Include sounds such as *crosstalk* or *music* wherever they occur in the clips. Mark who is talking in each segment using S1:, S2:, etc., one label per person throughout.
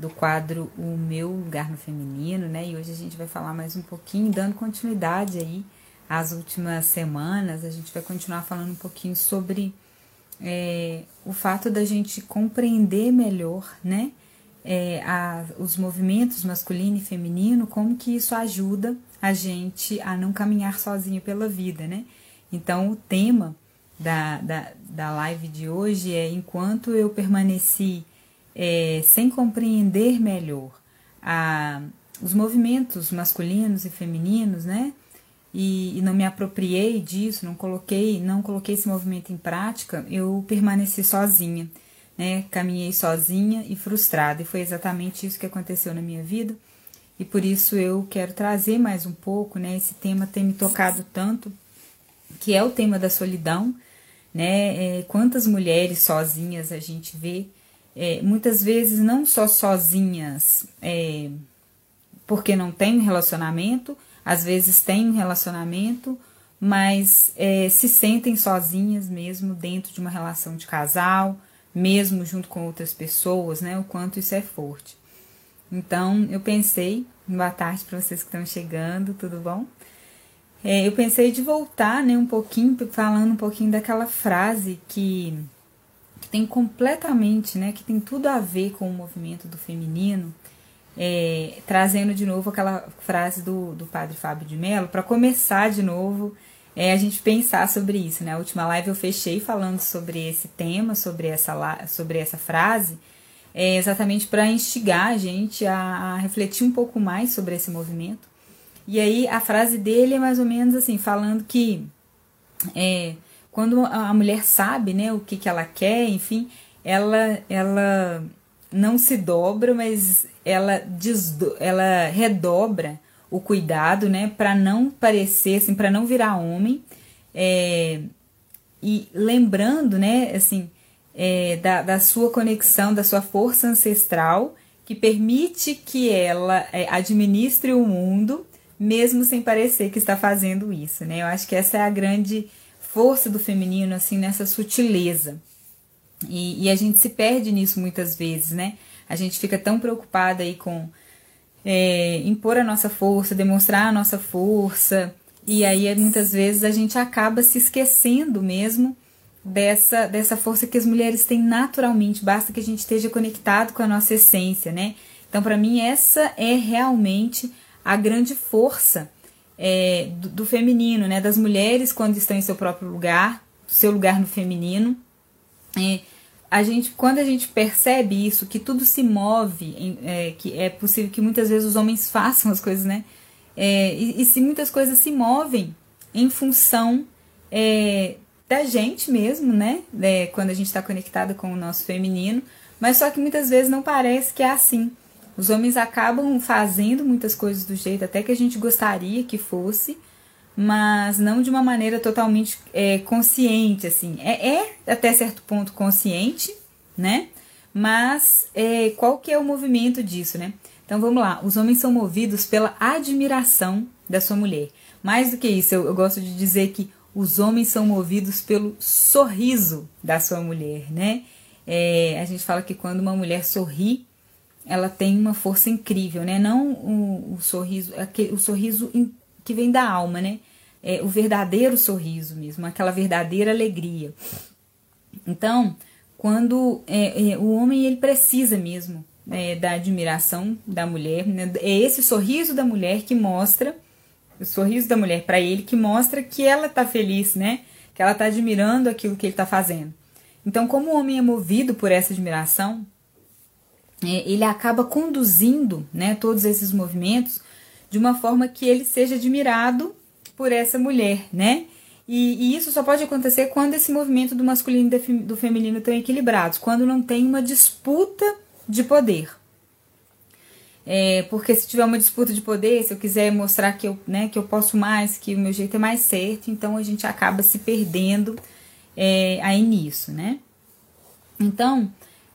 S1: do quadro O Meu Lugar no Feminino, né? E hoje a gente vai falar mais um pouquinho, dando continuidade aí às últimas semanas, a gente vai continuar falando um pouquinho sobre é, o fato da gente compreender melhor, né? É, a, os movimentos masculino e feminino, como que isso ajuda a gente a não caminhar sozinho pela vida, né? Então, o tema da, da, da live de hoje é Enquanto eu permaneci é, sem compreender melhor a, os movimentos masculinos e femininos, né? E, e, não me apropriei disso, não coloquei, não coloquei esse movimento em prática, eu permaneci sozinha, né? Caminhei sozinha e frustrada, e foi exatamente isso que aconteceu na minha vida. E por isso eu quero trazer mais um pouco, né? Esse tema tem me tocado tanto, que é o tema da solidão, né? É, quantas mulheres sozinhas a gente vê é, muitas vezes não só sozinhas, é, porque não tem relacionamento, às vezes tem um relacionamento, mas é, se sentem sozinhas mesmo dentro de uma relação de casal, mesmo junto com outras pessoas, né? O quanto isso é forte. Então, eu pensei, boa tarde para vocês que estão chegando, tudo bom? É, eu pensei de voltar, né, um pouquinho, falando um pouquinho daquela frase que tem completamente, né, que tem tudo a ver com o movimento do feminino, é, trazendo de novo aquela frase do, do padre Fábio de Mello, para começar de novo é, a gente pensar sobre isso. Né? A última live eu fechei falando sobre esse tema, sobre essa, sobre essa frase, é, exatamente para instigar a gente a, a refletir um pouco mais sobre esse movimento. E aí a frase dele é mais ou menos assim, falando que é, quando a mulher sabe, né, o que, que ela quer, enfim, ela ela não se dobra, mas ela desdo, ela redobra o cuidado, né, para não parecer assim, para não virar homem, é, e lembrando, né, assim, é, da, da sua conexão, da sua força ancestral, que permite que ela é, administre o mundo, mesmo sem parecer que está fazendo isso, né? Eu acho que essa é a grande força do feminino, assim, nessa sutileza. E, e, a gente se perde nisso muitas vezes, né? A gente fica tão preocupada aí com é, impor a nossa força, demonstrar a nossa força, e aí muitas vezes a gente acaba se esquecendo mesmo dessa, dessa força que as mulheres têm naturalmente, basta que a gente esteja conectado com a nossa essência, né? Então, para mim, essa é realmente a grande força é, do, do, feminino, né, das mulheres quando estão em seu próprio lugar, seu lugar no feminino. É, a gente, quando a gente percebe isso, que tudo se move, em, é, que é possível que muitas vezes os homens *laughs* façam as coisas, né? É, e, e, se muitas coisas se movem em função é, da gente mesmo, né? É, quando a gente está conectada com o nosso feminino, mas só que muitas vezes não parece que é assim. Os homens acabam fazendo muitas coisas do jeito até que a gente gostaria que fosse, mas não de uma maneira totalmente é, consciente, assim. É, é, até certo ponto consciente, né? Mas é, qual que é o movimento disso, né? Então vamos lá, os homens são movidos pela admiração da sua mulher. Mais do que isso, eu, eu gosto de dizer que os homens são movidos pelo sorriso da sua mulher, né? É, a gente fala que quando uma mulher sorri, ela tem uma força incrível, né? Não o, o sorriso, aquele, o sorriso que vem da alma, né? É o verdadeiro sorriso mesmo, aquela verdadeira alegria. Então, quando é, é, o homem ele precisa mesmo é, da admiração da mulher, né? é esse sorriso da mulher que mostra o sorriso da mulher para ele que mostra que ela está feliz, né? Que ela está admirando aquilo que ele está fazendo. Então, como o homem é movido por essa admiração, ele acaba conduzindo, né, todos esses movimentos de uma forma que ele seja admirado por essa mulher, né? E, e, isso só pode acontecer quando esse movimento do masculino e do feminino estão equilibrados, quando não tem uma disputa de poder. É, porque se tiver uma disputa de poder, se eu quiser mostrar que eu, né, que eu posso mais, que o meu jeito é mais certo, então a gente acaba se perdendo é, aí nisso, né? Então,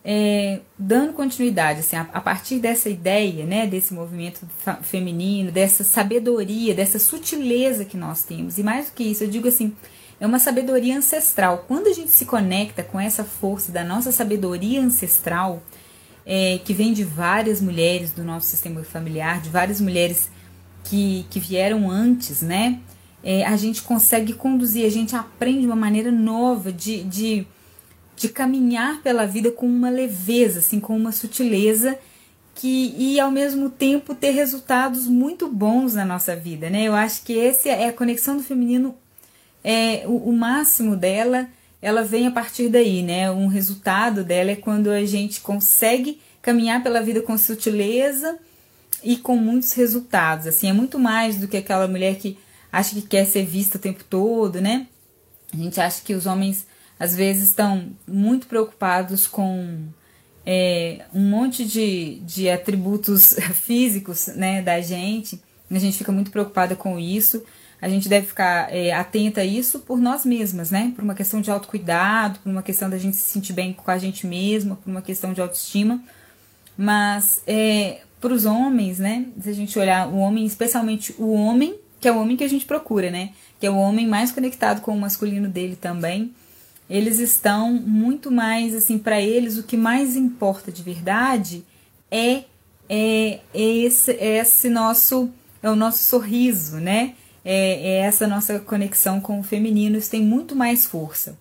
S1: é, dando continuidade, assim, a, a, partir dessa ideia, né, desse movimento feminino, dessa sabedoria, dessa sutileza que nós temos, e mais do que isso, eu digo assim, é uma sabedoria ancestral. Quando a gente se conecta com essa força da nossa sabedoria ancestral, é, que vem de várias mulheres do nosso sistema familiar, de várias mulheres que, que vieram antes, né? É, a gente consegue conduzir, a gente aprende uma maneira nova de, de de caminhar pela vida com uma leveza, assim, com uma sutileza que e ao mesmo tempo ter resultados muito bons na nossa vida, né? Eu acho que esse é a conexão do feminino é o, o máximo dela, ela vem a partir daí, né? Um resultado dela é quando a gente consegue caminhar pela vida com sutileza e com muitos resultados. Assim, é muito mais do que aquela mulher que acha que quer ser vista o tempo todo, né? A gente acha que os homens às vezes estão muito preocupados com é, um monte de, de atributos *laughs* físicos né, da gente. A gente fica muito preocupada com isso. A gente deve ficar é, atenta a isso por nós mesmas, né? Por uma questão de autocuidado, por uma questão da gente se sentir bem com a gente mesma, por uma questão de autoestima. Mas é, para os homens, né? Se a gente olhar o homem, especialmente o homem, que é o homem que a gente procura, né? Que é o homem mais conectado com o masculino dele também eles estão muito mais assim para eles o que mais importa de verdade é, é, é esse, é esse nosso é o nosso sorriso né? É, é, essa nossa conexão com o feminino isso tem muito mais força.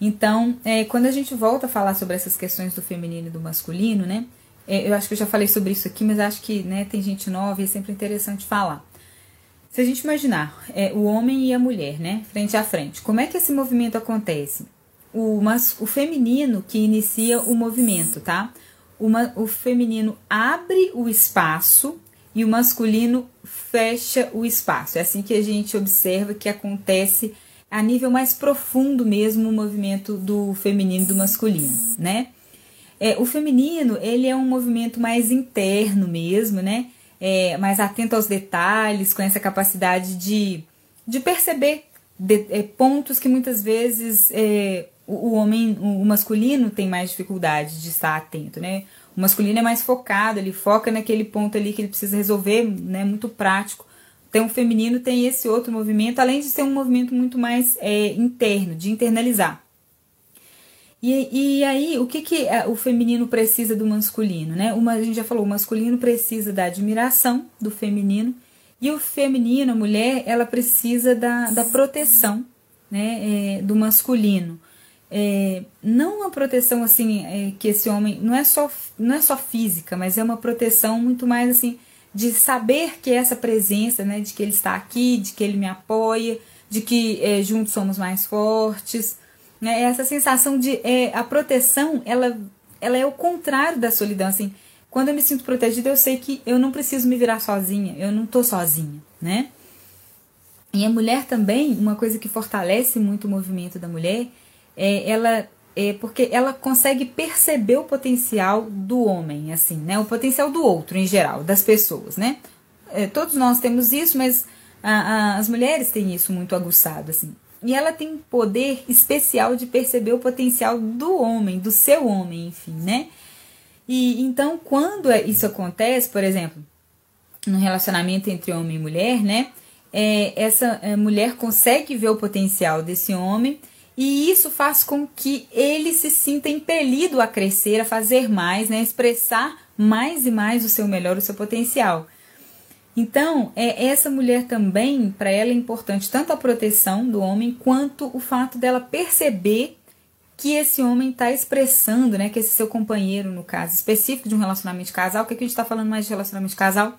S1: Então é, quando a gente volta a falar sobre essas questões do feminino e do masculino né? É, eu acho que eu já falei sobre isso aqui mas acho que né, tem gente nova e é sempre interessante falar se a gente imaginar é, o homem e a mulher, né, frente a frente, como é que esse movimento acontece? O, mas, o feminino que inicia o movimento, tá? Uma, o feminino abre o espaço e o masculino fecha o espaço. É assim que a gente observa que acontece a nível mais profundo mesmo o movimento do feminino e do masculino, né? É, o feminino, ele é um movimento mais interno mesmo, né? É, mais atento aos detalhes, com essa capacidade de, de perceber de, é, pontos que muitas vezes é, o, o, homem, o masculino tem mais dificuldade de estar atento, né? O masculino é mais focado, ele foca naquele ponto ali que ele precisa resolver, né? Muito prático. Então, o feminino tem esse outro movimento, além de ser um movimento muito mais é, interno, de internalizar. E, e aí, o que, que é, o feminino precisa do masculino, né? Uma, a gente já falou, o masculino precisa da admiração do feminino e o feminino, a mulher, ela precisa da, da proteção né, é, do masculino. É, não uma proteção assim é, que esse homem não é só não é só física, mas é uma proteção muito mais assim de saber que essa presença, né, de que ele está aqui, de que ele me apoia, de que é, juntos somos mais fortes, né? Essa sensação de é, a proteção, ela, ela é o contrário da solidão. Assim, quando eu me sinto protegida, eu sei que eu não preciso me virar sozinha, eu não tô sozinha, né? E a mulher também, uma coisa que fortalece muito o movimento da mulher, é ela é porque ela consegue perceber o potencial do homem, assim, né? O potencial do outro em geral, das pessoas, né? É, todos nós temos isso, mas a, a, as mulheres têm isso muito aguçado, assim. E ela tem poder especial de perceber o potencial do homem, do seu homem, enfim, né? E então, quando é, isso acontece, por exemplo, no relacionamento entre homem e mulher, né? É, essa é, mulher consegue ver o potencial desse homem e isso faz com que ele se sinta impelido a crescer, a fazer mais, né? expressar mais e mais o seu melhor, o seu potencial. Então, é, essa mulher também, para ela é importante tanto a proteção do homem quanto o fato dela perceber que esse homem está expressando, né, que esse seu companheiro, no caso específico de um relacionamento de casal, o que, que a gente está falando mais de relacionamento de casal?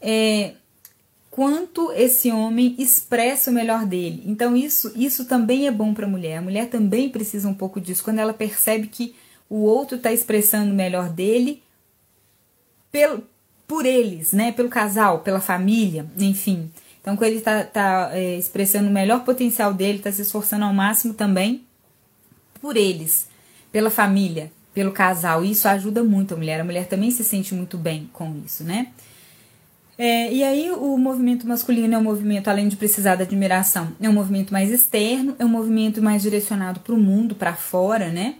S1: É, quanto esse homem expressa o melhor dele. Então isso isso também é bom para a mulher. A mulher também precisa um pouco disso quando ela percebe que o outro está expressando o melhor dele pelo, por eles, né? Pelo casal, pela família, enfim. Então, quando ele está tá, é, expressando o melhor potencial dele, está se esforçando ao máximo também por eles, pela família, pelo casal. Isso ajuda muito a mulher. A mulher também se sente muito bem com isso, né? É, e aí o movimento masculino é um movimento, além de precisar da admiração, é um movimento mais externo, é um movimento mais direcionado para o mundo, para fora, né?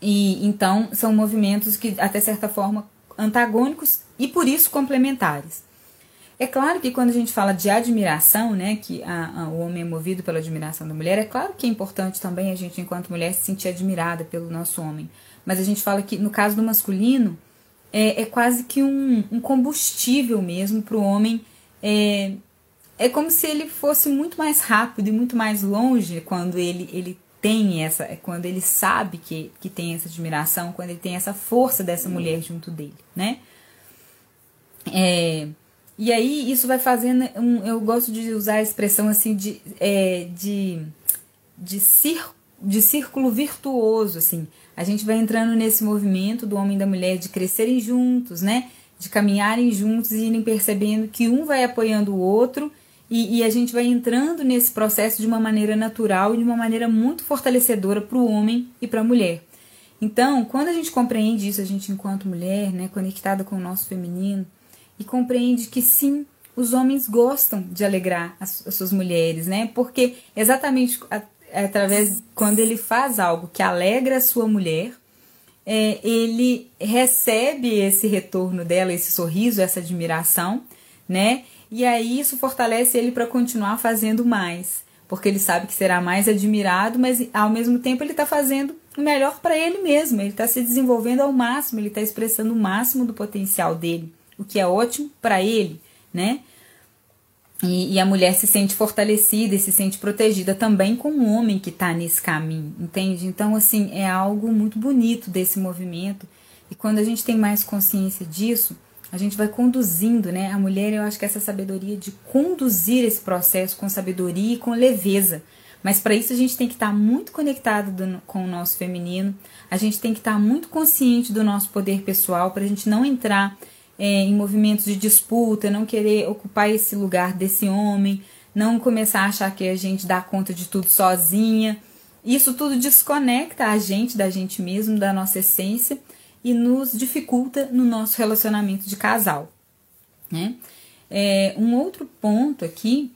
S1: E então são movimentos que, até certa forma, antagônicos e por isso complementares. É claro que quando a gente fala de admiração, né, que a, a, o homem é movido pela admiração da mulher, é claro que é importante também a gente, enquanto mulher, se sentir admirada pelo nosso homem. Mas a gente fala que no caso do masculino, é, é quase que um, um combustível mesmo para o homem. É, é como se ele fosse muito mais rápido e muito mais longe quando ele, ele tem essa, é quando ele sabe que, que tem essa admiração, quando ele tem essa força dessa mulher junto dele, né? É, e aí isso vai fazendo um, eu gosto de usar a expressão assim de, é, de, de, cir, de círculo virtuoso, assim. A gente vai entrando nesse movimento do homem e da mulher de crescerem juntos, né? De caminharem juntos e irem percebendo que um vai apoiando o outro e, e, a gente vai entrando nesse processo de uma maneira natural e de uma maneira muito fortalecedora para o homem e para a mulher. Então, quando a gente compreende isso, a gente enquanto mulher, né, conectada com o nosso feminino, e compreende que sim, os homens gostam de alegrar as, as suas mulheres, né? Porque exatamente através quando ele faz algo que alegra a sua mulher, é, ele recebe esse retorno dela, esse sorriso, essa admiração, né? E aí isso fortalece ele para continuar fazendo mais, porque ele sabe que será mais admirado, mas ao mesmo tempo ele está fazendo o melhor para ele mesmo, ele está se desenvolvendo ao máximo, ele está expressando o máximo do potencial dele, o que é ótimo para ele, né? E, e, a mulher se sente fortalecida e se sente protegida também com o homem que está nesse caminho, entende? Então, assim, é algo muito bonito desse movimento. E quando a gente tem mais consciência disso, a gente vai conduzindo, né? A mulher, eu acho que essa sabedoria de conduzir esse processo com sabedoria e com leveza. Mas para isso a gente tem que estar tá muito conectado do, com o nosso feminino, a gente tem que estar tá muito consciente do nosso poder pessoal para a gente não entrar é, em movimentos de disputa, não querer ocupar esse lugar desse homem, não começar a achar que a gente dá conta de tudo sozinha. Isso tudo desconecta a gente da gente mesmo, da nossa essência e nos dificulta no nosso relacionamento de casal. Né? É, um outro ponto aqui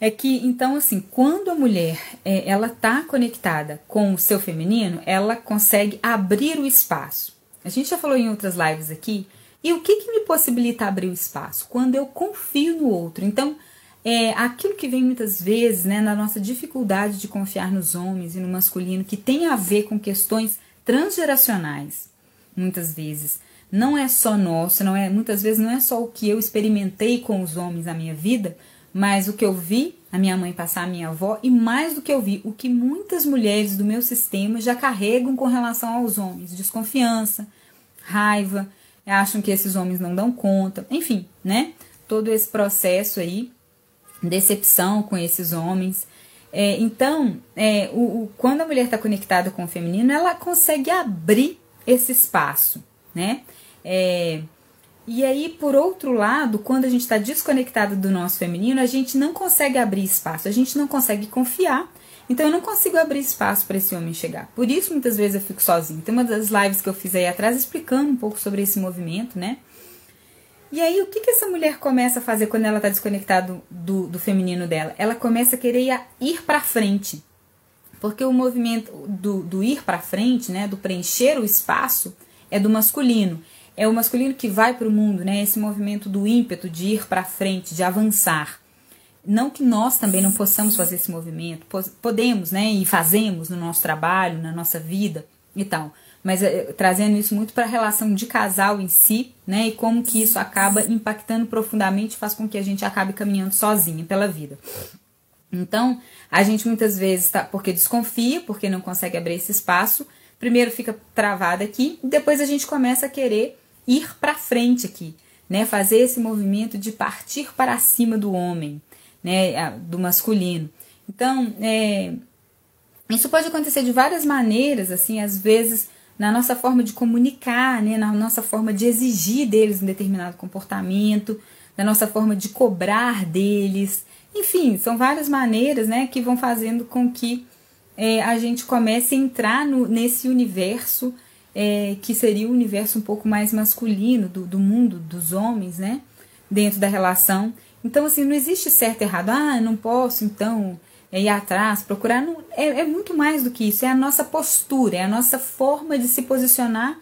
S1: é que então assim quando a mulher é, ela está conectada com o seu feminino ela consegue abrir o espaço a gente já falou em outras lives aqui e o que, que me possibilita abrir o espaço quando eu confio no outro então é aquilo que vem muitas vezes né, na nossa dificuldade de confiar nos homens e no masculino que tem a ver com questões transgeracionais muitas vezes. Não é só nosso, não é, muitas vezes não é só o que eu experimentei com os homens na minha vida, mas o que eu vi a minha mãe passar a minha avó e mais do que eu vi, o que muitas mulheres do meu sistema já carregam com relação aos homens, desconfiança, raiva, acham que esses homens não dão conta, enfim, né? Todo esse processo aí, decepção com esses homens. É, então, é, o, o, quando a mulher está conectada com o feminino, ela consegue abrir esse espaço, né? É, e aí, por outro lado, quando a gente está desconectado do nosso feminino, a gente não consegue abrir espaço, a gente não consegue confiar. Então, eu não consigo abrir espaço para esse homem chegar. Por isso, muitas vezes eu fico sozinho. Tem uma das lives que eu fiz aí atrás explicando um pouco sobre esse movimento, né? E aí, o que, que essa mulher começa a fazer quando ela está desconectada do, do feminino dela? Ela começa a querer ir para frente. Porque o movimento do, do ir para frente, né, do preencher o espaço, é do masculino. É o masculino que vai para o mundo, né? Esse movimento do ímpeto de ir para frente, de avançar. Não que nós também não possamos fazer esse movimento, podemos, né? E fazemos no nosso trabalho, na nossa vida e tal. Mas é, trazendo isso muito para a relação de casal em si, né? E como que isso acaba impactando profundamente, faz com que a gente acabe caminhando sozinha pela vida. Então, a gente muitas vezes tá porque desconfia, porque não consegue abrir esse espaço, primeiro fica travada aqui, depois a gente começa a querer ir para frente aqui, né, fazer esse movimento de partir para cima do homem, né, do masculino. Então, é, isso pode acontecer de várias maneiras, assim, às vezes na nossa forma de comunicar, né, na nossa forma de exigir deles um determinado comportamento, na nossa forma de cobrar deles, enfim, são várias maneiras, né, que vão fazendo com que é, a gente comece a entrar no, nesse universo é, que seria o universo um pouco mais masculino do, do mundo dos homens, né, dentro da relação. Então, assim, não existe certo e errado. Ah, não posso, então é ir atrás, procurar. Não, é, é muito mais do que isso, é a nossa postura, é a nossa forma de se posicionar,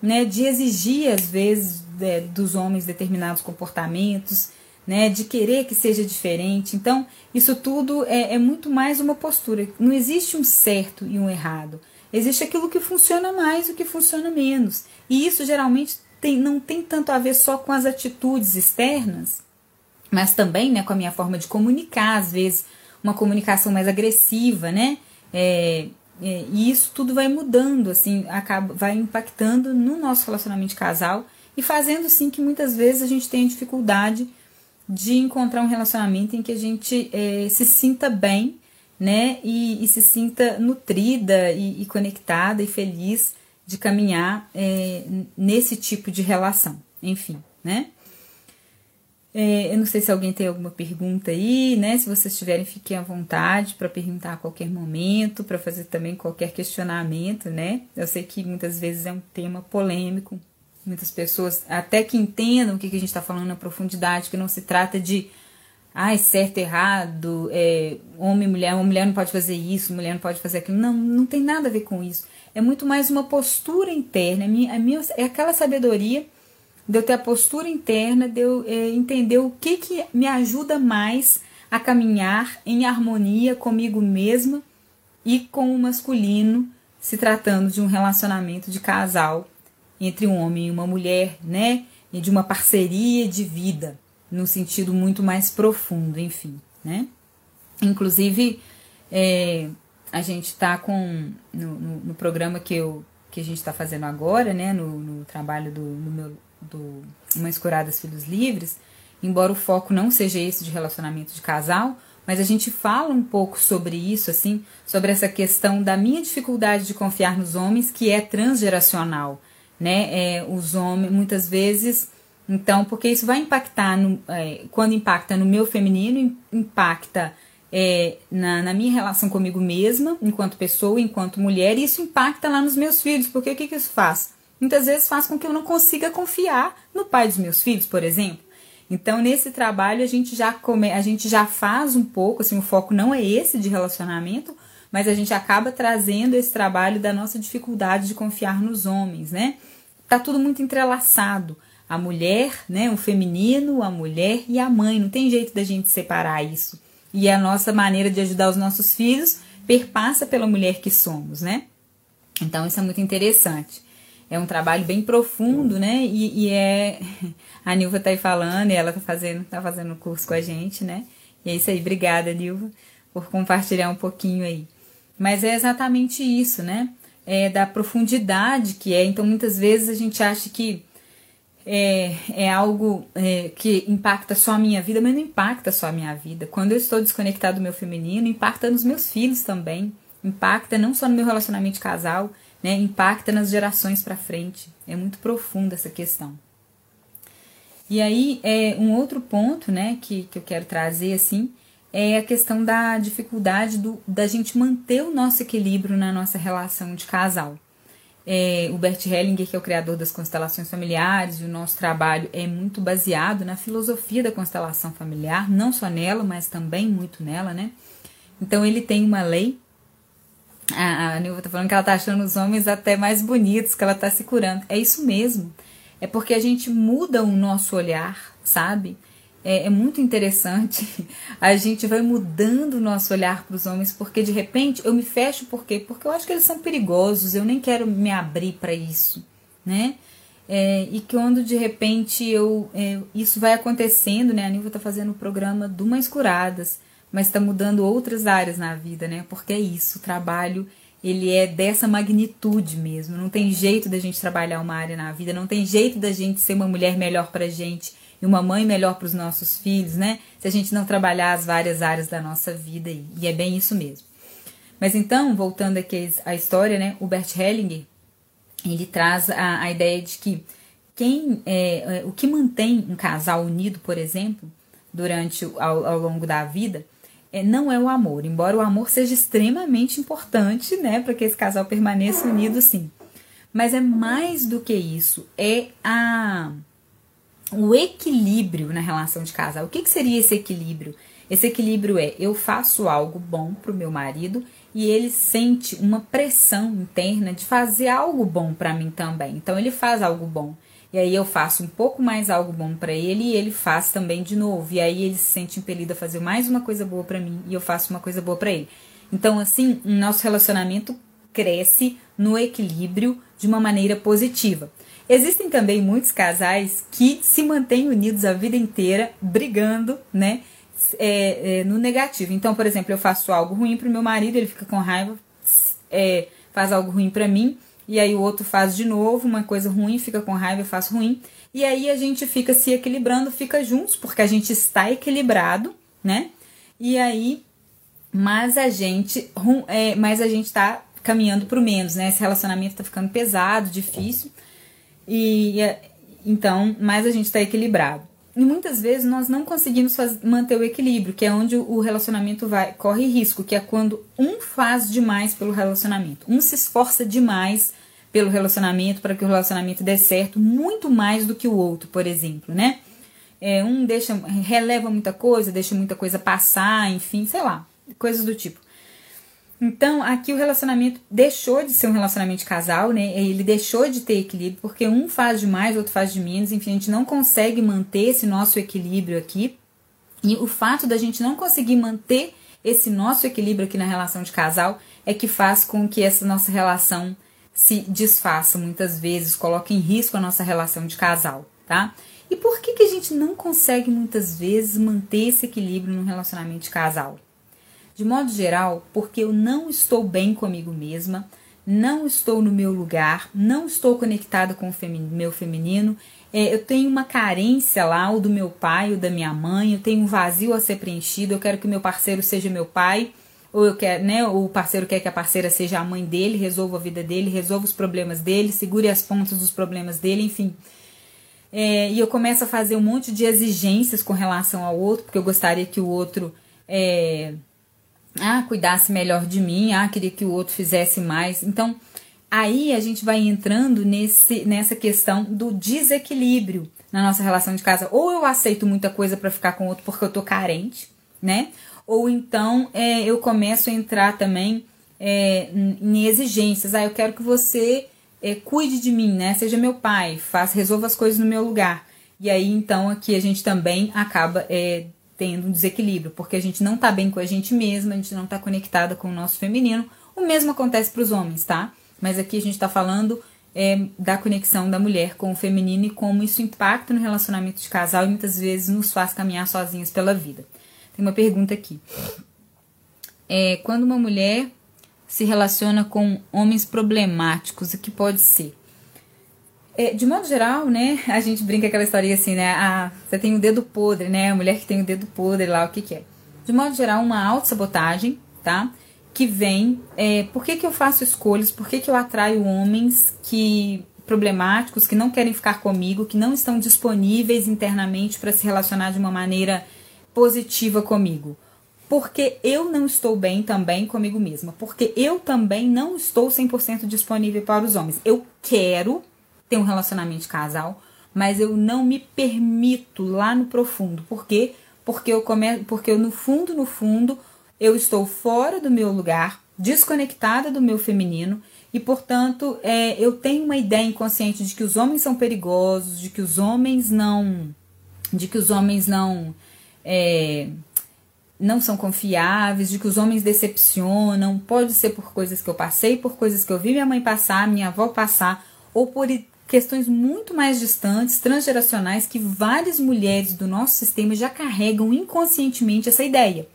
S1: né, de exigir, às vezes, é, dos homens determinados comportamentos, né, de querer que seja diferente. Então, isso tudo é, é muito mais uma postura. Não existe um certo e um errado. Existe aquilo que funciona mais e o que funciona menos. E isso geralmente tem, não tem tanto a ver só com as atitudes externas, mas também né, com a minha forma de comunicar, às vezes uma comunicação mais agressiva, né? É, é, e isso tudo vai mudando, assim, acaba, vai impactando no nosso relacionamento de casal e fazendo sim que muitas vezes a gente tenha dificuldade de encontrar um relacionamento em que a gente é, se sinta bem, né? E, e se sinta nutrida e, e, conectada e feliz de caminhar é, nesse tipo de relação. Enfim, né? É, eu não sei se alguém tem alguma pergunta aí, né? Se vocês tiverem, fiquem à vontade para perguntar a qualquer momento, para fazer também qualquer questionamento, né? Eu sei que muitas vezes é um tema polêmico, muitas pessoas até que entendam o que, que a gente está falando na profundidade, que não se trata de ai, certo, errado, é, homem mulher, uma mulher não pode fazer isso, mulher não pode fazer aquilo. Não, não tem nada a ver com isso. É muito mais uma postura interna, é, minha, é, minha, é aquela sabedoria de eu ter a postura interna, de eu é, entender o que, que me ajuda mais a caminhar em harmonia comigo mesma e com o masculino, se tratando de um relacionamento de casal entre um homem e uma mulher, né? E de uma parceria de vida, no sentido muito mais profundo, enfim, né? Inclusive, é, a gente está com no, no, no, programa que, eu, que a gente está fazendo agora, né? No, no trabalho do no meu do Mães Curadas Filhos Livres, embora o foco não seja esse de relacionamento de casal, mas a gente fala um pouco sobre isso, assim, sobre essa questão da minha dificuldade de confiar nos homens, que é transgeracional, né? É, os homens, muitas vezes, então, porque isso vai impactar, no, é, quando impacta no meu feminino, impacta é, na, na, minha relação comigo mesma, enquanto pessoa, enquanto mulher, e isso impacta lá nos meus filhos, porque o que, que isso faz? muitas vezes faz com que eu não consiga confiar no pai dos meus filhos, por exemplo. Então, nesse trabalho, a gente já come, a gente já faz um pouco, assim, o foco não é esse de relacionamento, mas a gente acaba trazendo esse trabalho da nossa dificuldade de confiar nos homens, né? Tá tudo muito entrelaçado. A mulher, né, o feminino, a mulher e a mãe, não tem jeito da gente separar isso. E a nossa maneira de ajudar os nossos filhos perpassa pela mulher que somos, né? Então, isso é muito interessante é um trabalho bem profundo, né? E, e é. *laughs* A Nilva tá aí falando e ela tá fazendo, tá fazendo curso com a gente, né? E é isso aí, obrigada, Nilva, por compartilhar um pouquinho aí. Mas é exatamente isso, né? É da profundidade que é. Então, muitas vezes a gente acha que é, é algo é, que impacta só a minha vida, mas não impacta só a minha vida. Quando eu estou desconectado do meu feminino, impacta nos meus filhos também. Impacta não só no meu relacionamento de casal, né, impacta nas gerações para frente. É muito profunda essa questão. E aí, é, um outro ponto né, que, que eu quero trazer assim é a questão da dificuldade do, da gente manter o nosso equilíbrio na nossa relação de casal. É, o Bert Hellinger, que é o criador das constelações familiares, e o nosso trabalho é muito baseado na filosofia da constelação familiar, não só nela, mas também muito nela, né? Então ele tem uma lei a, a Nilva tá falando que ela tá achando os homens até mais bonitos, que ela tá se curando. É isso mesmo. É porque a gente muda o nosso olhar, sabe? É, é muito interessante. *laughs* A gente vai mudando o nosso olhar para os homens, porque de repente eu me fecho, por quê? Porque eu acho que eles são perigosos, eu nem quero me abrir para isso, né? É, e quando de repente eu é, isso vai acontecendo, né? A Nilva tá fazendo o programa do Mães Curadas mas está mudando outras áreas na vida, né? Porque é isso, o trabalho ele é dessa magnitude mesmo. Não tem jeito da gente trabalhar uma área na vida, não tem jeito da gente ser uma mulher melhor pra gente e uma mãe melhor para os nossos filhos, né? Se a gente não trabalhar as várias áreas da nossa vida, e é bem isso mesmo. Mas então, voltando aqui à história, né? O Bert Hellinger, ele traz a, a ideia de que quem é, é, o que mantém um casal unido, por exemplo, durante ao, ao longo da vida, é, não é o amor, embora o amor seja extremamente importante, né, para que esse casal permaneça unido, sim. Mas é mais do que isso, é a o equilíbrio na relação de casal. O que, que seria esse equilíbrio? Esse equilíbrio é eu faço algo bom para o meu marido e ele sente uma pressão interna de fazer algo bom para mim também. Então ele faz algo bom. E aí eu faço um pouco mais algo bom para ele e ele faz também de novo. E aí ele se sente impelido a fazer mais uma coisa boa para mim e eu faço uma coisa boa para ele. Então assim, o nosso relacionamento cresce no equilíbrio de uma maneira positiva. Existem também muitos casais que se mantêm unidos a vida inteira, brigando, né? É, é, no negativo. Então, por exemplo, eu faço algo ruim pro meu marido, ele fica com raiva, é, faz algo ruim para mim e aí o outro faz de novo uma coisa ruim, fica com raiva, eu faço ruim. E aí a gente fica se equilibrando, fica juntos, porque a gente está equilibrado, né? E aí, mas a gente, é, mas a gente tá caminhando pro menos, né? Esse relacionamento tá ficando pesado, difícil. E então, mas a gente está equilibrado. E muitas vezes nós não conseguimos fazer, manter o equilíbrio, que é onde o relacionamento vai corre risco, que é quando um faz demais pelo relacionamento, um se esforça demais pelo relacionamento para que o relacionamento dê certo, muito mais do que o outro, por exemplo, né? É, um deixa releva muita coisa, deixa muita coisa passar, enfim, sei lá, coisas do tipo. Então, aqui o relacionamento deixou de ser um relacionamento de casal, né? Ele deixou de ter equilíbrio, porque um faz de mais, outro faz de menos, enfim, a gente não consegue manter esse nosso equilíbrio aqui. E o fato da gente não conseguir manter esse nosso equilíbrio aqui na relação de casal é que faz com que essa nossa relação se desfaça muitas vezes, coloca em risco a nossa relação de casal, tá? E por que, que a gente não consegue muitas vezes manter esse equilíbrio no relacionamento de casal? De modo geral, porque eu não estou bem comigo mesma, não estou no meu lugar, não estou conectada com o meu feminino, é, eu tenho uma carência lá, ou do meu pai, ou da minha mãe, eu tenho um vazio a ser preenchido, eu quero que meu parceiro seja meu pai, ou eu quero, né, o parceiro quer que a parceira seja a mãe dele, resolva a vida dele, resolva os problemas dele, segure as pontas dos problemas dele, enfim. É, e eu começo a fazer um monte de exigências com relação ao outro, porque eu gostaria que o outro é, ah, cuidasse melhor de mim, ah, queria que o outro fizesse mais. Então, aí a gente vai entrando nesse, nessa questão do desequilíbrio na nossa relação de casa. Ou eu aceito muita coisa para ficar com o outro porque eu tô carente, né? ou então é, eu começo a entrar também é, em exigências. Ah, eu quero que você é, cuide de mim, né? Seja meu pai, faça, resolva as coisas no meu lugar. E aí, então, aqui a gente também acaba é, tendo um desequilíbrio, porque a gente não tá bem com a gente mesma, a gente não tá conectada com o nosso feminino. O mesmo acontece para os homens, tá? Mas aqui a gente tá falando é, da conexão da mulher com o feminino e como isso impacta no relacionamento de casal e muitas vezes nos faz caminhar sozinhas pela vida. Tem uma pergunta aqui. É, quando uma mulher se relaciona com homens problemáticos, o que pode ser? É, de modo geral, né, a gente brinca aquela história assim, né, ah, você tem o um dedo podre, né, a mulher que tem o um dedo podre lá, o que que é? De modo geral, uma autossabotagem, tá? Que vem, é, por que que eu faço escolhas, por que que eu atraio homens que problemáticos, que não querem ficar comigo, que não estão disponíveis internamente para se relacionar de uma maneira positiva comigo. Porque eu não estou bem também comigo mesma. Porque eu também não estou 100% disponível para os homens. Eu quero ter um relacionamento de casal, mas eu não me permito lá no profundo. Por quê? Porque eu, come... Porque eu no fundo, no fundo, eu estou fora do meu lugar, desconectada do meu feminino e, portanto, é, eu tenho uma ideia inconsciente de que os homens são perigosos, de que os homens não, de que os homens não é, não são confiáveis, de que os homens decepcionam, pode ser por coisas que eu passei, por coisas que eu vi minha mãe passar, minha avó passar, ou por questões muito mais distantes, transgeracionais, que várias mulheres do nosso sistema já carregam inconscientemente essa ideia.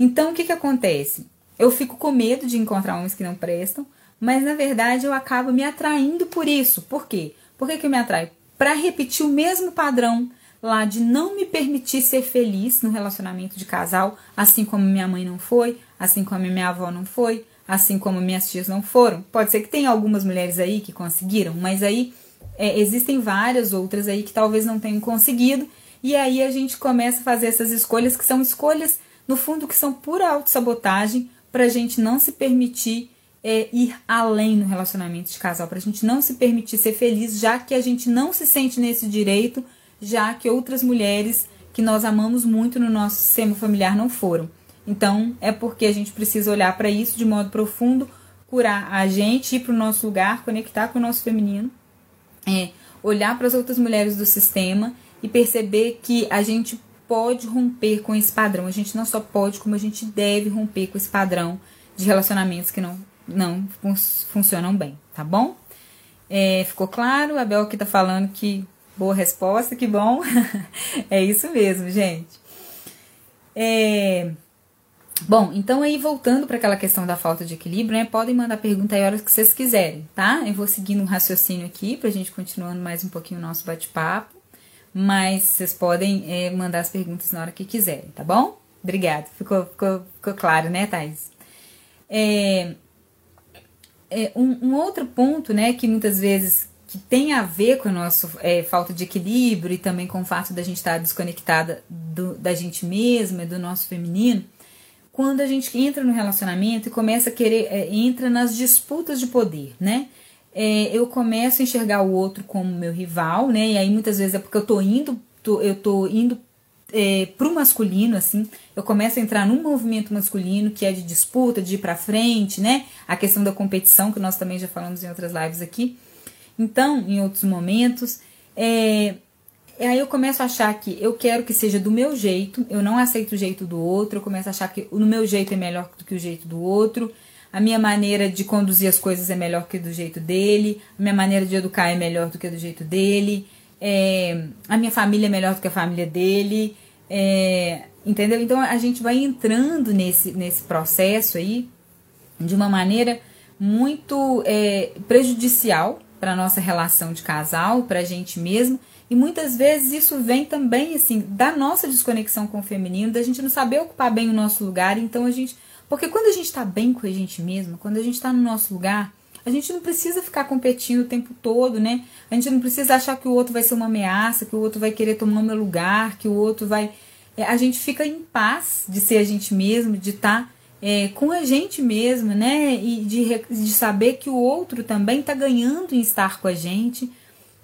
S1: Então, o que, que acontece? eu fico com medo de encontrar homens que não prestam, mas na verdade eu acabo me atraindo por isso. Por quê? Por que, que eu me atraio? Para repetir o mesmo padrão lá de não me permitir ser feliz no relacionamento de casal, assim como minha mãe não foi, assim como minha avó não foi, assim como minhas tias não foram. Pode ser que tenha algumas mulheres aí que conseguiram, mas aí é, existem várias outras aí que talvez não tenham conseguido. E aí a gente começa a fazer essas escolhas que são escolhas, no fundo, que são pura autossabotagem para a gente não se permitir é, ir além no relacionamento de casal, para a gente não se permitir ser feliz, já que a gente não se sente nesse direito já que outras mulheres que nós amamos muito no nosso sistema familiar não foram. Então, é porque a gente precisa olhar para isso de modo profundo, curar a gente, ir para o nosso lugar, conectar com o nosso feminino, é, olhar para as outras mulheres do sistema e perceber que a gente pode romper com esse padrão. A gente não só pode, como a gente deve romper com esse padrão de relacionamentos que não, não fun funcionam bem, tá bom? É, ficou claro? A Bel aqui tá falando que Boa resposta, que bom. *laughs* é isso mesmo, gente. É... Bom, então aí voltando para aquela questão da falta de equilíbrio, né? Podem mandar pergunta aí a hora que vocês quiserem, tá? Eu vou seguindo um raciocínio aqui pra gente continuando mais um pouquinho o nosso bate-papo. Mas vocês podem é, mandar as perguntas na hora que quiserem, tá bom? Obrigada. Ficou, ficou, ficou claro, né, Thais? É, é um, um outro ponto, né, que muitas vezes que tem a ver com a nossa é, falta de equilíbrio e também com o fato da gente estar desconectada do, da gente mesma, do nosso feminino, quando a gente entra no relacionamento e começa a querer, é, entra nas disputas de poder, né? É, eu começo a enxergar o outro como meu rival, né? E aí muitas vezes é porque eu tô indo, tô, eu tô indo é, pro masculino, assim, eu começo a entrar num movimento masculino que é de disputa, de ir pra frente, né? A questão da competição, que nós também já falamos em outras lives aqui. Então, em outros momentos, é, aí eu começo a achar que eu quero que seja do meu jeito, eu não aceito o jeito do outro, eu começo a achar que o meu jeito é melhor do que o jeito do outro, a minha maneira de conduzir as coisas é melhor que do jeito dele, a minha maneira de educar é melhor do que do jeito dele, é, a minha família é melhor do que a família dele, é, entendeu? Então a gente vai entrando nesse, nesse processo aí de uma maneira muito é, prejudicial para nossa relação de casal, para a gente mesmo. E muitas vezes isso vem também assim da nossa desconexão com o feminino, da gente não saber ocupar bem o nosso lugar. Então a gente, porque quando a gente está bem com a gente mesma, quando a gente está no nosso lugar, a gente não precisa ficar competindo o tempo todo, né? A gente não precisa achar que o outro vai ser uma ameaça, que o outro vai querer tomar o meu lugar, que o outro vai. É, a gente fica em paz de ser a gente mesmo, de estar tá é, com a gente mesmo, né? E de, de saber que o outro também está ganhando em estar com a gente,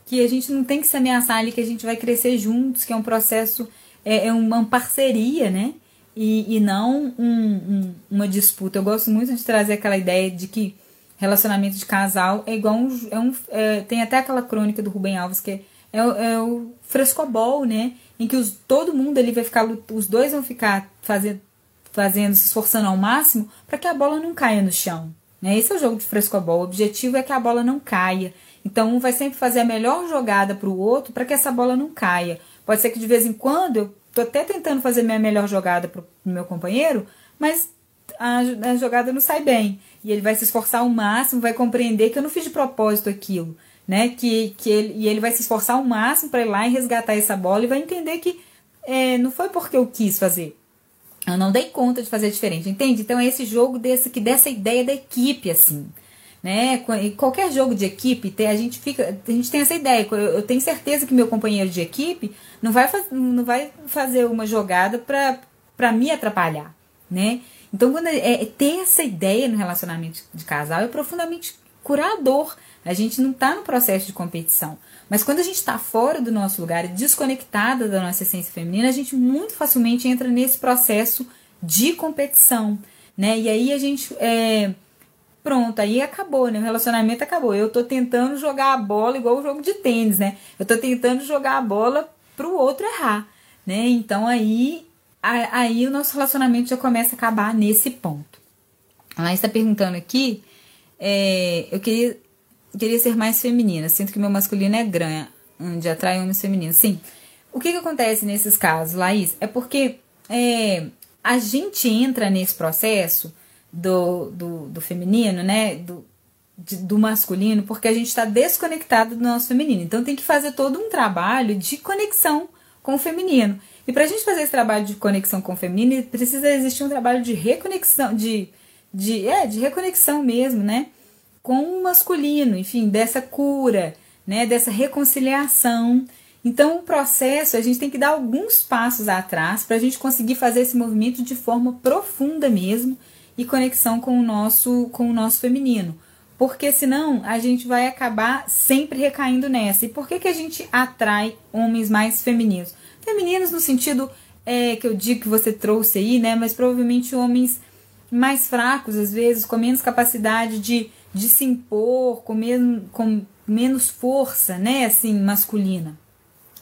S1: que a gente não tem que se ameaçar ali, que a gente vai crescer juntos, que é um processo, é, é uma parceria, né? E, e não um, um, uma disputa. Eu gosto muito de trazer aquela ideia de que relacionamento de casal é igual um. É um é, tem até aquela crônica do Rubem Alves que é, é, é o frescobol, né? Em que os, todo mundo ali vai ficar. Os dois vão ficar fazendo fazendo, se esforçando ao máximo para que a bola não caia no chão. Né? Esse é o jogo de frescobol. O objetivo é que a bola não caia. Então, um vai sempre fazer a melhor jogada para o outro para que essa bola não caia. Pode ser que de vez em quando eu tô até tentando fazer minha melhor jogada para o meu companheiro, mas a, a, jogada não sai bem. E ele vai se esforçar ao máximo, vai compreender que eu não fiz de propósito aquilo. Né? Que, que ele, e ele vai se esforçar ao máximo para ir lá e resgatar essa bola e vai entender que é, não foi porque eu quis fazer. Eu não dei conta de fazer diferente, entende? Então é esse jogo desse que dessa ideia da equipe assim, né? Qualquer jogo de equipe, a gente fica, a gente tem essa ideia. Eu tenho certeza que meu companheiro de equipe não vai, não vai fazer uma jogada para me atrapalhar, né? Então quando é, é ter essa ideia no relacionamento de casal é profundamente curador. A gente não está no processo de competição. Mas quando a gente está fora do nosso lugar e desconectada da nossa essência feminina, a gente muito facilmente entra nesse processo de competição, né? E aí a gente é, pronto, aí acabou, né? O relacionamento acabou. Eu tô tentando jogar a bola igual o jogo de tênis, né? Eu tô tentando jogar a bola pro outro errar, né? Então aí aí o nosso relacionamento já começa a acabar nesse ponto. Ela está perguntando aqui, é, eu queria queria ser mais feminina. Sinto que meu masculino é grande, onde atrai homens femininos. Sim. O que, que acontece nesses casos, Laís? É porque é, a gente entra nesse processo do, do, do feminino, né? Do, de, do masculino, porque a gente está desconectado do nosso feminino. Então tem que fazer todo um trabalho de conexão com o feminino. E para a gente fazer esse trabalho de conexão com o feminino, precisa existir um trabalho de reconexão, de, de, é, de reconexão mesmo, né? Com o masculino, enfim, dessa cura, né? Dessa reconciliação. Então, o processo, a gente tem que dar alguns passos atrás para a gente conseguir fazer esse movimento de forma profunda mesmo e conexão com o nosso, com o nosso feminino porque senão a gente vai acabar sempre recaindo nessa. E por que, que a gente atrai homens mais femininos? Femininos no sentido é, que eu digo que você trouxe aí, né? Mas provavelmente homens mais fracos, às vezes, com menos capacidade de, de se impor, com, menos, com menos força, né? Assim, masculina.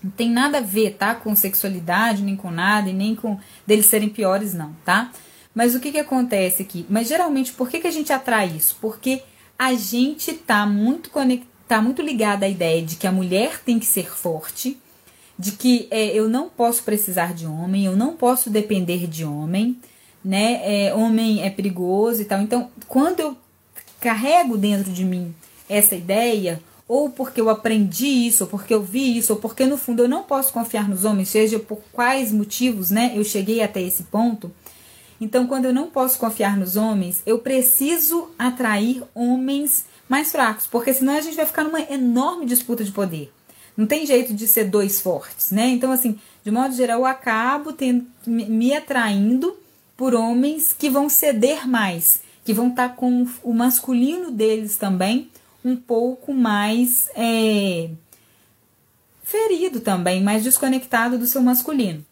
S1: Não tem nada a ver, tá? Com sexualidade, nem com nada, e nem com deles serem piores, não, tá? Mas o que que acontece aqui? Mas geralmente, por que, que a gente atrai isso? Porque a gente tá muito conectado, tá muito ligada à ideia de que a mulher tem que ser forte, de que é, eu não posso precisar de homem, eu não posso depender de homem, né? É, homem é perigoso e tal. Então, quando eu carrego dentro de mim essa ideia, ou porque eu aprendi isso, ou porque eu vi isso, ou porque no fundo eu não posso confiar nos homens, seja por quais motivos, né? Eu cheguei até esse ponto então, quando eu não posso confiar nos homens, eu preciso atrair homens mais fracos, porque senão a gente vai ficar numa enorme disputa de poder. Não tem jeito de ser dois fortes, né? Então, assim, de modo geral, eu acabo tendo, me atraindo por homens que vão ceder mais, que vão estar tá com o masculino deles também um pouco mais é, ferido também, mais desconectado do seu masculino.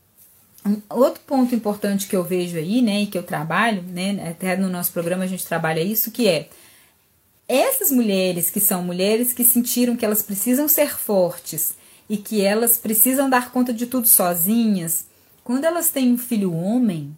S1: Um outro ponto importante que eu vejo aí, né, e que eu trabalho, né, até no nosso programa a gente trabalha isso, que é essas mulheres que são mulheres que sentiram que elas precisam ser fortes e que elas precisam dar conta de tudo sozinhas, quando elas têm um filho homem,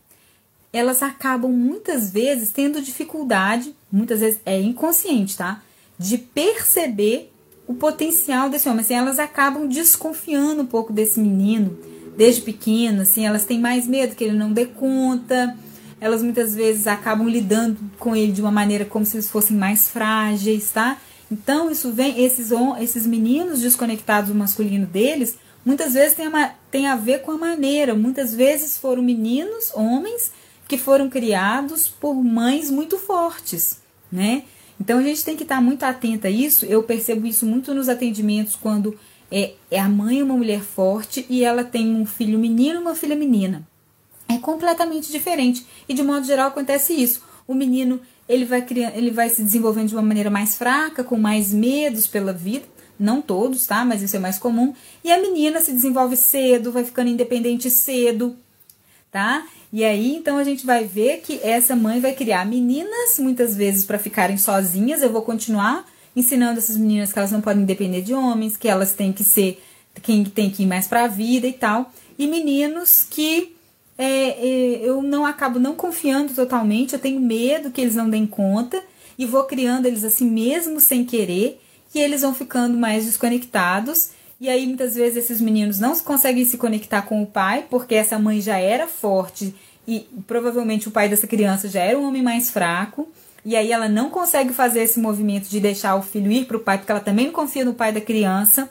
S1: elas acabam muitas vezes tendo dificuldade, muitas vezes é inconsciente, tá? De perceber o potencial desse homem. Assim, elas acabam desconfiando um pouco desse menino desde pequeno, assim, elas têm mais medo que ele não dê conta. Elas muitas vezes acabam lidando com ele de uma maneira como se eles fossem mais frágeis, tá? Então, isso vem, esses, esses meninos desconectados do masculino deles, muitas vezes tem a, tem a ver com a maneira. Muitas vezes foram meninos, homens, que foram criados por mães muito fortes, né? Então a gente tem que estar muito atenta a isso. Eu percebo isso muito nos atendimentos quando é, é a mãe uma mulher forte e ela tem um filho menino e uma filha menina. É completamente diferente. E de modo geral acontece isso. O menino ele vai criando, ele vai se desenvolvendo de uma maneira mais fraca, com mais medos pela vida. Não todos, tá? Mas isso é mais comum. E a menina se desenvolve cedo, vai ficando independente cedo, tá? E aí, então a gente vai ver que essa mãe vai criar meninas muitas vezes para ficarem sozinhas. Eu vou continuar ensinando essas meninas que elas não podem depender de homens, que elas têm que ser quem tem que ir mais para a vida e tal. E meninos que é, é, eu não acabo não confiando totalmente, eu tenho medo que eles não deem conta e vou criando eles assim mesmo sem querer e eles vão ficando mais desconectados. E aí muitas vezes esses meninos não conseguem se conectar com o pai porque essa mãe já era forte e provavelmente o pai dessa criança já era um homem mais fraco e aí ela não consegue fazer esse movimento de deixar o filho ir para o pai, porque ela também não confia no pai da criança.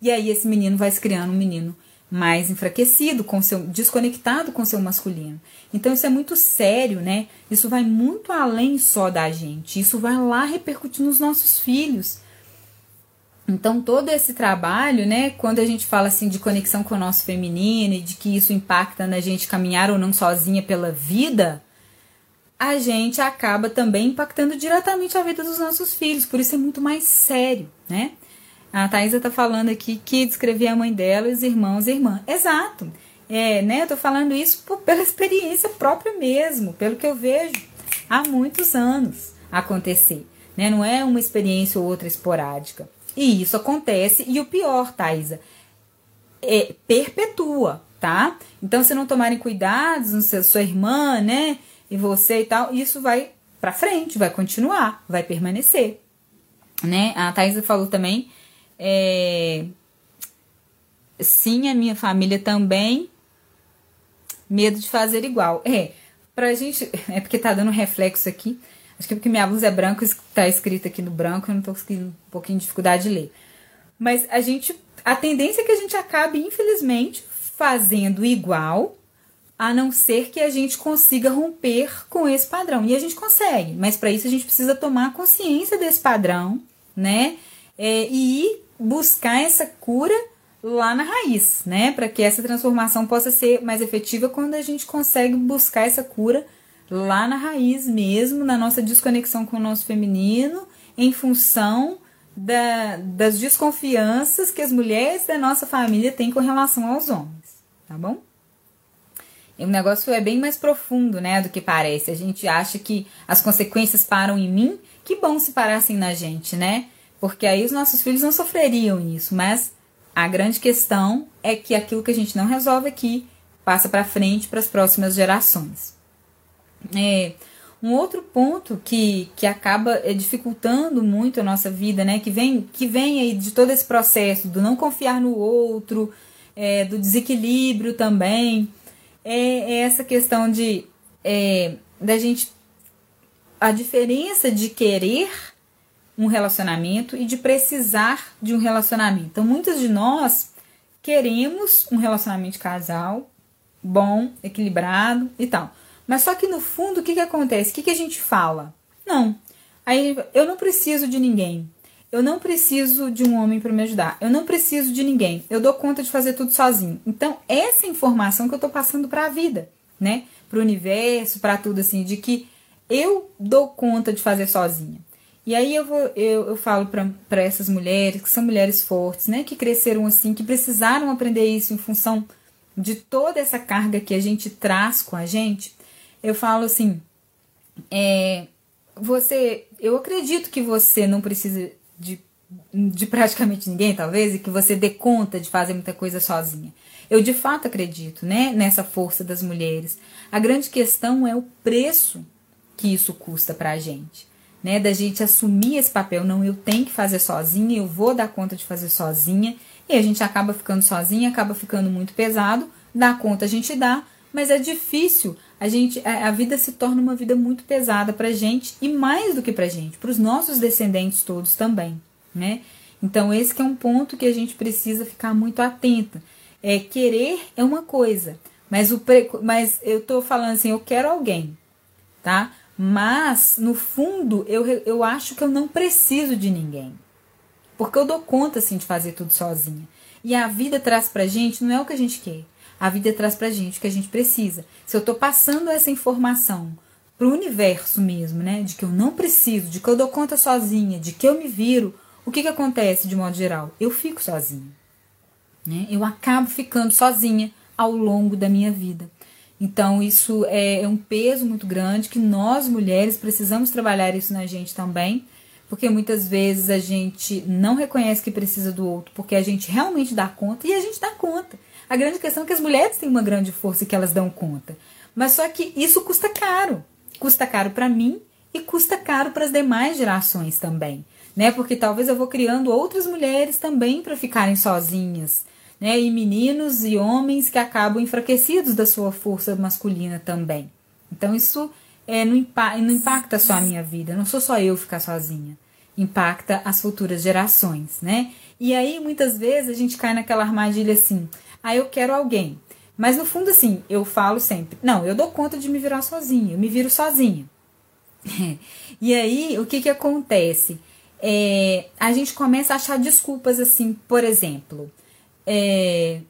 S1: E aí esse menino vai se criando um menino mais enfraquecido, com seu desconectado com seu masculino. Então isso é muito sério, né? Isso vai muito além só da gente. Isso vai lá repercutir nos nossos filhos. Então todo esse trabalho, né, quando a gente fala assim de conexão com o nosso feminino e de que isso impacta na gente caminhar ou não sozinha pela vida, a gente acaba também impactando diretamente a vida dos nossos filhos, por isso é muito mais sério, né? A Thaisa tá falando aqui que descrevia a mãe dela, os irmãos e irmã. Exato. É, né? Eu tô falando isso por, pela experiência própria mesmo, pelo que eu vejo há muitos anos acontecer, né? Não é uma experiência ou outra esporádica. E isso acontece, e o pior, Thaisa, é perpetua, tá? Então, se não tomarem cuidados, sua irmã, né? E você e tal, isso vai para frente, vai continuar, vai permanecer. Né? A Thaisa falou também, é, sim, a minha família também, medo de fazer igual. É, pra gente. É porque tá dando reflexo aqui. Acho que é porque minha blusa é branca, tá escrito aqui no branco, eu não tô conseguindo um pouquinho de dificuldade de ler. Mas a gente. A tendência é que a gente acabe, infelizmente, fazendo igual, a não ser que a gente consiga romper com esse padrão. E a gente consegue, mas para isso a gente precisa tomar consciência desse padrão, né? É, e buscar essa cura lá na raiz, né? Para que essa transformação possa ser mais efetiva quando a gente consegue buscar essa cura lá na raiz mesmo, na nossa desconexão com o nosso feminino, em função da, das desconfianças que as mulheres da nossa família têm com relação aos homens, tá bom? O negócio é bem mais profundo, né, do que parece. A gente acha que as consequências param em mim, que bom se parassem na gente, né? Porque aí os nossos filhos não sofreriam isso, mas a grande questão é que aquilo que a gente não resolve aqui passa para frente para as próximas gerações. É, um outro ponto que, que acaba é, dificultando muito a nossa vida, né, que vem, que vem aí de todo esse processo do não confiar no outro, é, do desequilíbrio também, é, é essa questão de é, da gente a diferença de querer um relacionamento e de precisar de um relacionamento. Então, muitos de nós queremos um relacionamento de casal bom, equilibrado e tal. Mas só que no fundo, o que, que acontece? O que, que a gente fala? Não. Aí eu não preciso de ninguém. Eu não preciso de um homem para me ajudar. Eu não preciso de ninguém. Eu dou conta de fazer tudo sozinho. Então, essa informação que eu estou passando para a vida, né? Para o universo, para tudo assim, de que eu dou conta de fazer sozinha. E aí eu vou, eu, eu falo para essas mulheres que são mulheres fortes, né? Que cresceram assim, que precisaram aprender isso em função de toda essa carga que a gente traz com a gente. Eu falo assim, é, você, eu acredito que você não precisa de, de praticamente ninguém, talvez, e que você dê conta de fazer muita coisa sozinha. Eu de fato acredito, né, nessa força das mulheres. A grande questão é o preço que isso custa pra gente, né, da gente assumir esse papel, não, eu tenho que fazer sozinha, eu vou dar conta de fazer sozinha, e a gente acaba ficando sozinha, acaba ficando muito pesado, dá conta a gente dá, mas é difícil. A gente, a, vida se torna uma vida muito pesada para gente e mais do que para gente, para os nossos descendentes todos também, né? Então esse é um ponto que a gente precisa ficar muito atenta. É querer é uma coisa, mas o mas eu tô falando assim, eu quero alguém, tá? Mas no fundo eu, eu acho que eu não preciso de ninguém. Porque eu dou conta assim de fazer tudo sozinha. E a vida traz pra gente não é o que a gente quer a vida traz pra gente o que a gente precisa. Se eu tô passando essa informação pro universo mesmo, né, de que eu não preciso, de que eu dou conta sozinha, de que eu me viro, o que que acontece de modo geral? Eu fico sozinha. Né? Eu acabo ficando sozinha ao longo da minha vida. Então, isso é, é um peso muito grande que nós mulheres precisamos trabalhar isso na gente também, porque muitas vezes a gente não reconhece que precisa do outro, porque a gente realmente dá conta e a gente dá conta. A grande questão é que as mulheres têm uma grande força e que elas dão conta. Mas só que isso custa caro. Custa caro para mim e custa caro para as demais gerações também, né? Porque talvez eu vou criando outras mulheres também para ficarem sozinhas, né? E meninos e homens que acabam enfraquecidos da sua força masculina também. Então isso é, não, impa não impacta só a minha vida, não sou só eu ficar sozinha. Impacta as futuras gerações, né? E aí muitas vezes a gente cai naquela armadilha assim: ah, eu quero alguém. Mas no fundo, assim, eu falo sempre: não, eu dou conta de me virar sozinha, eu me viro sozinha. *laughs* e aí, o que que acontece? É, a gente começa a achar desculpas, assim, por exemplo, é,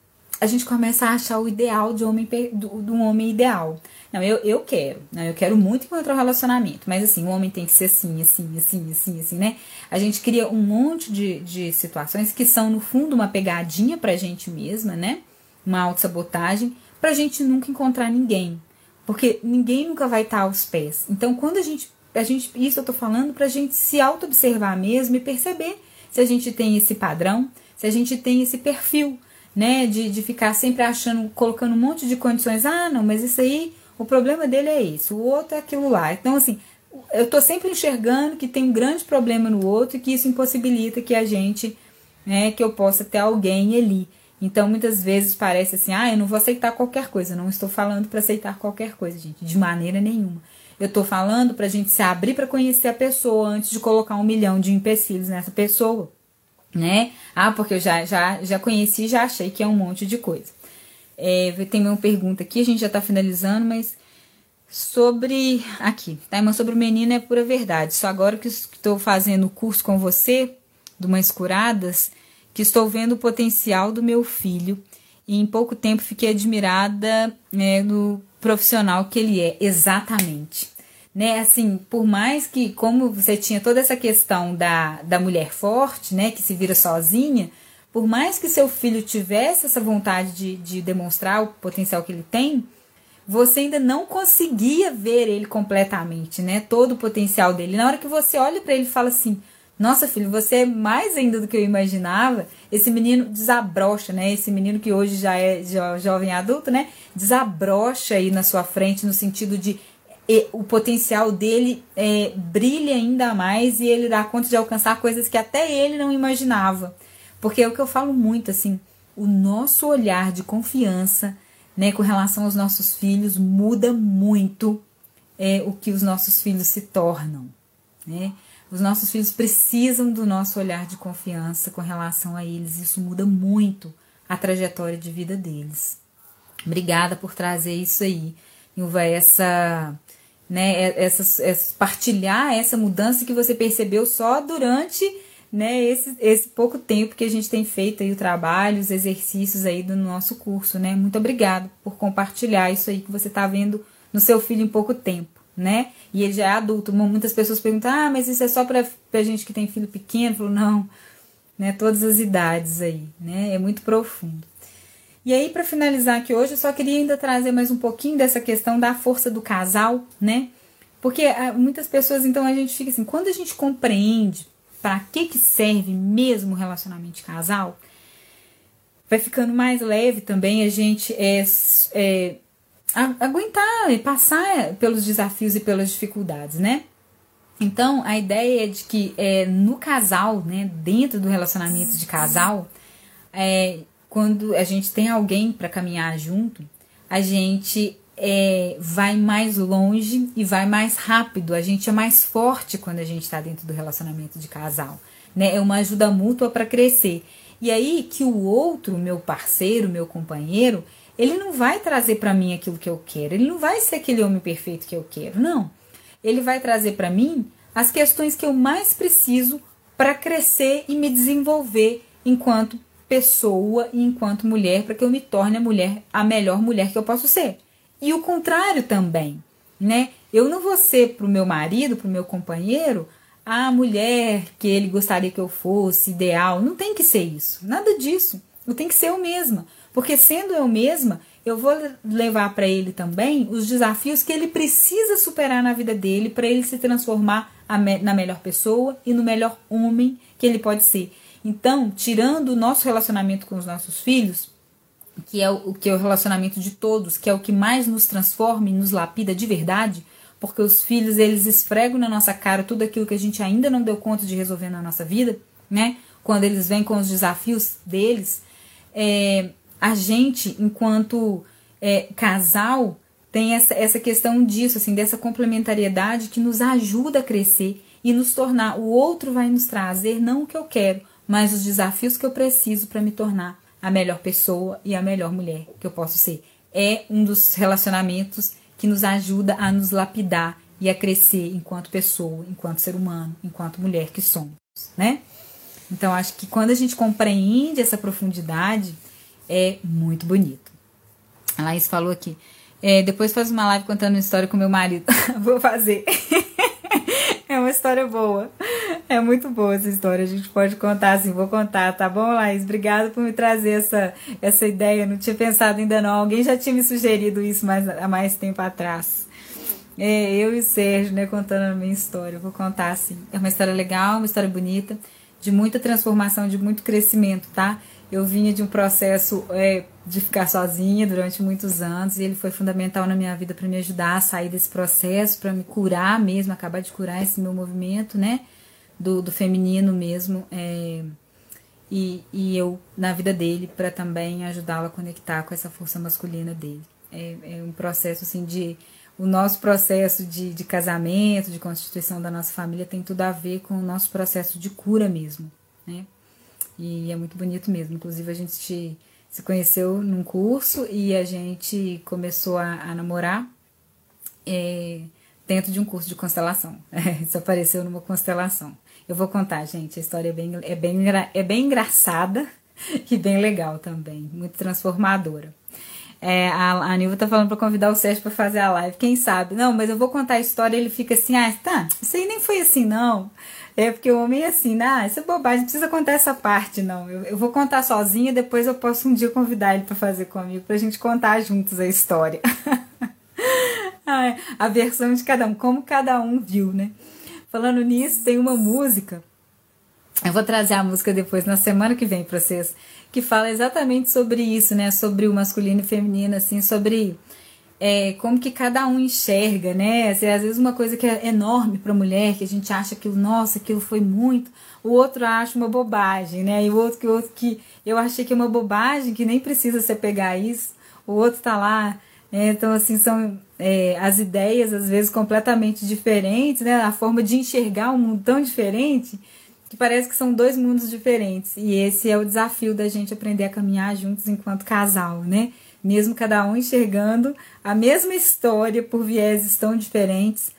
S1: a gente começa a achar o ideal de, homem, do, de um homem ideal. Não, eu, eu quero, né? Eu quero muito encontrar um relacionamento, mas assim, o homem tem que ser assim, assim, assim, assim, assim, né? A gente cria um monte de, de situações que são, no fundo, uma pegadinha pra gente mesma, né? Uma autossabotagem, pra gente nunca encontrar ninguém. Porque ninguém nunca vai estar aos pés. Então, quando a gente. A gente isso eu tô falando pra gente se auto-observar mesmo e perceber se a gente tem esse padrão, se a gente tem esse perfil, né? De, de ficar sempre achando, colocando um monte de condições. Ah, não, mas isso aí o problema dele é esse, o outro é aquilo lá. Então, assim, eu tô sempre enxergando que tem um grande problema no outro e que isso impossibilita que a gente, né, que eu possa ter alguém ali. Então, muitas vezes parece assim: ah, eu não vou aceitar qualquer coisa. Não estou falando para aceitar qualquer coisa, gente, de maneira nenhuma. Eu estou falando para a gente se abrir para conhecer a pessoa antes de colocar um milhão de empecilhos nessa pessoa, né? Ah, porque eu já, já, já conheci e já achei que é um monte de coisa. É, tem uma pergunta aqui, a gente já está finalizando, mas sobre. Aqui, tá, irmã? Sobre o menino é pura verdade. Só agora que estou fazendo o curso com você, do Mães Curadas, que estou vendo o potencial do meu filho. E em pouco tempo fiquei admirada né, no profissional que ele é, exatamente. Né, assim, por mais que, como você tinha toda essa questão da, da mulher forte, né, que se vira sozinha, por mais que seu filho tivesse essa vontade de, de demonstrar o potencial que ele tem, você ainda não conseguia ver ele completamente, né? Todo o potencial dele. Na hora que você olha para ele e fala assim: Nossa, filho, você é mais ainda do que eu imaginava. Esse menino desabrocha, né? Esse menino que hoje já é jo jovem adulto, né? Desabrocha aí na sua frente no sentido de e, o potencial dele é, brilha ainda mais e ele dá conta de alcançar coisas que até ele não imaginava. Porque é o que eu falo muito, assim, o nosso olhar de confiança, né, com relação aos nossos filhos muda muito é, o que os nossos filhos se tornam, né? Os nossos filhos precisam do nosso olhar de confiança com relação a eles. Isso muda muito a trajetória de vida deles. Obrigada por trazer isso aí, Ilva, essa, né, essa, essa, partilhar essa mudança que você percebeu só durante né, esse, esse pouco tempo que a gente tem feito aí o trabalho, os exercícios aí do nosso curso, né? Muito obrigado por compartilhar isso aí que você está vendo no seu filho em pouco tempo, né? E ele já é adulto. Muitas pessoas perguntam: "Ah, mas isso é só para pra gente que tem filho pequeno?" Eu falo: "Não, né? Todas as idades aí, né? É muito profundo." E aí, para finalizar aqui hoje, eu só queria ainda trazer mais um pouquinho dessa questão da força do casal, né? Porque ah, muitas pessoas, então, a gente fica assim, quando a gente compreende para que, que serve mesmo o relacionamento de casal, vai ficando mais leve também a gente é, é, aguentar e passar pelos desafios e pelas dificuldades, né? Então, a ideia é de que é, no casal, né, dentro do relacionamento de casal, é, quando a gente tem alguém para caminhar junto, a gente é, vai mais longe e vai mais rápido. A gente é mais forte quando a gente está dentro do relacionamento de casal. Né? É uma ajuda mútua para crescer. E aí que o outro, meu parceiro, meu companheiro, ele não vai trazer para mim aquilo que eu quero. Ele não vai ser aquele homem perfeito que eu quero. Não. Ele vai trazer para mim as questões que eu mais preciso para crescer e me desenvolver enquanto pessoa e enquanto mulher, para que eu me torne a mulher a melhor mulher que eu posso ser. E o contrário também, né? Eu não vou ser para o meu marido, para o meu companheiro, a mulher que ele gostaria que eu fosse, ideal. Não tem que ser isso. Nada disso. Eu tenho que ser eu mesma. Porque sendo eu mesma, eu vou levar para ele também os desafios que ele precisa superar na vida dele para ele se transformar na melhor pessoa e no melhor homem que ele pode ser. Então, tirando o nosso relacionamento com os nossos filhos, que é o que é o relacionamento de todos, que é o que mais nos transforma e nos lapida de verdade, porque os filhos eles esfregam na nossa cara tudo aquilo que a gente ainda não deu conta de resolver na nossa vida, né? Quando eles vêm com os desafios deles, é, a gente, enquanto é, casal, tem essa, essa questão disso, assim, dessa complementariedade que nos ajuda a crescer e nos tornar. O outro vai nos trazer não o que eu quero, mas os desafios que eu preciso para me tornar a melhor pessoa e a melhor mulher que eu posso ser. É um dos relacionamentos que nos ajuda a nos lapidar e a crescer enquanto pessoa, enquanto ser humano, enquanto mulher que somos, né? Então acho que quando a gente compreende essa profundidade, é muito bonito. A Laís falou aqui. É, depois faz uma live contando uma história com meu marido. *laughs* Vou fazer. *laughs* é uma história boa. É muito boa essa história. A gente pode contar assim, vou contar, tá bom, Laís? Obrigada por me trazer essa, essa ideia. Não tinha pensado ainda não. Alguém já tinha me sugerido isso mais, há mais tempo atrás. É, eu e o Sérgio, né, contando a minha história. Vou contar assim. É uma história legal, uma história bonita, de muita transformação, de muito crescimento, tá? Eu vinha de um processo é, de ficar sozinha durante muitos anos e ele foi fundamental na minha vida para me ajudar a sair desse processo, para me curar mesmo, acabar de curar esse meu movimento, né? Do, do feminino mesmo. É, e, e eu na vida dele para também ajudá-lo a conectar com essa força masculina dele. É, é, um processo assim de o nosso processo de, de casamento, de constituição da nossa família tem tudo a ver com o nosso processo de cura mesmo, né? E é muito bonito mesmo. Inclusive a gente se conheceu num curso e a gente começou a, a namorar é, dentro de um curso de constelação. *laughs* Isso apareceu numa constelação. Eu vou contar, gente. A história é bem, é bem, é bem engraçada *laughs* e bem legal também. Muito transformadora. É, a, a Nilva tá falando pra convidar o Sérgio pra fazer a live. Quem sabe? Não, mas eu vou contar a história ele fica assim, ah, tá, isso aí nem foi assim, não. É porque o homem é assim, né? Ah, isso é bobagem, não precisa contar essa parte, não. Eu, eu vou contar sozinha, depois eu posso um dia convidar ele para fazer comigo, pra gente contar juntos a história. *laughs* a versão de cada um, como cada um viu, né? Falando nisso, tem uma música. Eu vou trazer a música depois, na semana que vem, pra vocês que fala exatamente sobre isso, né? Sobre o masculino e feminino, assim, sobre é, como que cada um enxerga, né? Assim, às vezes uma coisa que é enorme para a mulher, que a gente acha que, nossa, aquilo foi muito, o outro acha uma bobagem, né? E o outro que, o outro que eu achei que é uma bobagem, que nem precisa você pegar isso, o outro tá lá. Né? Então, assim, são é, as ideias, às vezes, completamente diferentes, né? A forma de enxergar um mundo tão diferente que parece que são dois mundos diferentes. E esse é o desafio da gente aprender a caminhar juntos enquanto casal, né? Mesmo cada um enxergando a mesma história por vieses tão diferentes,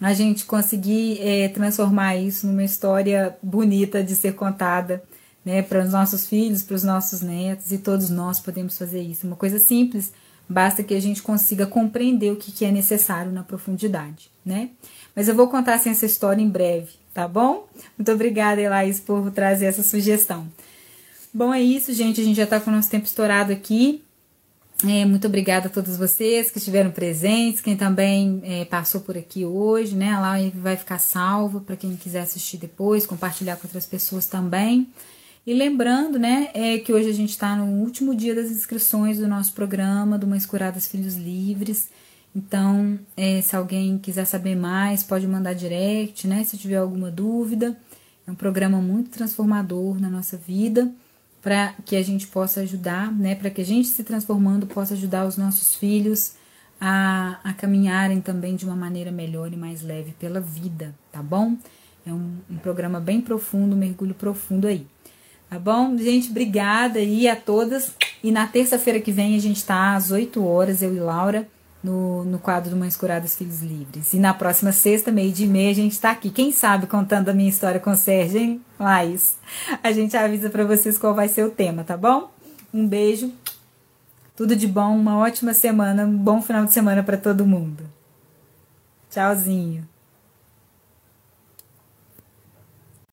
S1: a gente conseguir é, transformar isso numa história bonita de ser contada, né, para os nossos filhos, para os nossos netos, e todos nós podemos fazer isso. Uma coisa simples, basta que a gente consiga compreender o que, que é necessário na profundidade, né? Mas eu vou contar assim, essa história em breve, tá bom? Muito obrigada, Elaís, por trazer essa sugestão. Bom, é isso, gente. A gente já está com o nosso tempo estourado aqui. É, muito obrigada a todos vocês que estiveram presentes, quem também é, passou por aqui hoje, né? Live vai ficar salva para quem quiser assistir depois, compartilhar com outras pessoas também. E lembrando, né, é que hoje a gente está no último dia das inscrições do nosso programa do Mães Curadas Filhos Livres. Então, é, se alguém quiser saber mais, pode mandar direct, né? Se tiver alguma dúvida. É um programa muito transformador na nossa vida, para que a gente possa ajudar, né? Para que a gente se transformando possa ajudar os nossos filhos a, a caminharem também de uma maneira melhor e mais leve pela vida, tá bom? É um, um programa bem profundo, um mergulho profundo aí. Tá bom? Gente, obrigada aí a todas. E na terça-feira que vem a gente tá às 8 horas, eu e Laura no, no quadro do Mães Curadas Filhos Livres. E na próxima sexta, meio de meia, a gente está aqui. Quem sabe contando a minha história com o Sérgio, hein? Laís. A gente avisa para vocês qual vai ser o tema, tá bom? Um beijo. Tudo de bom, uma ótima semana, um bom final de semana para todo mundo. Tchauzinho.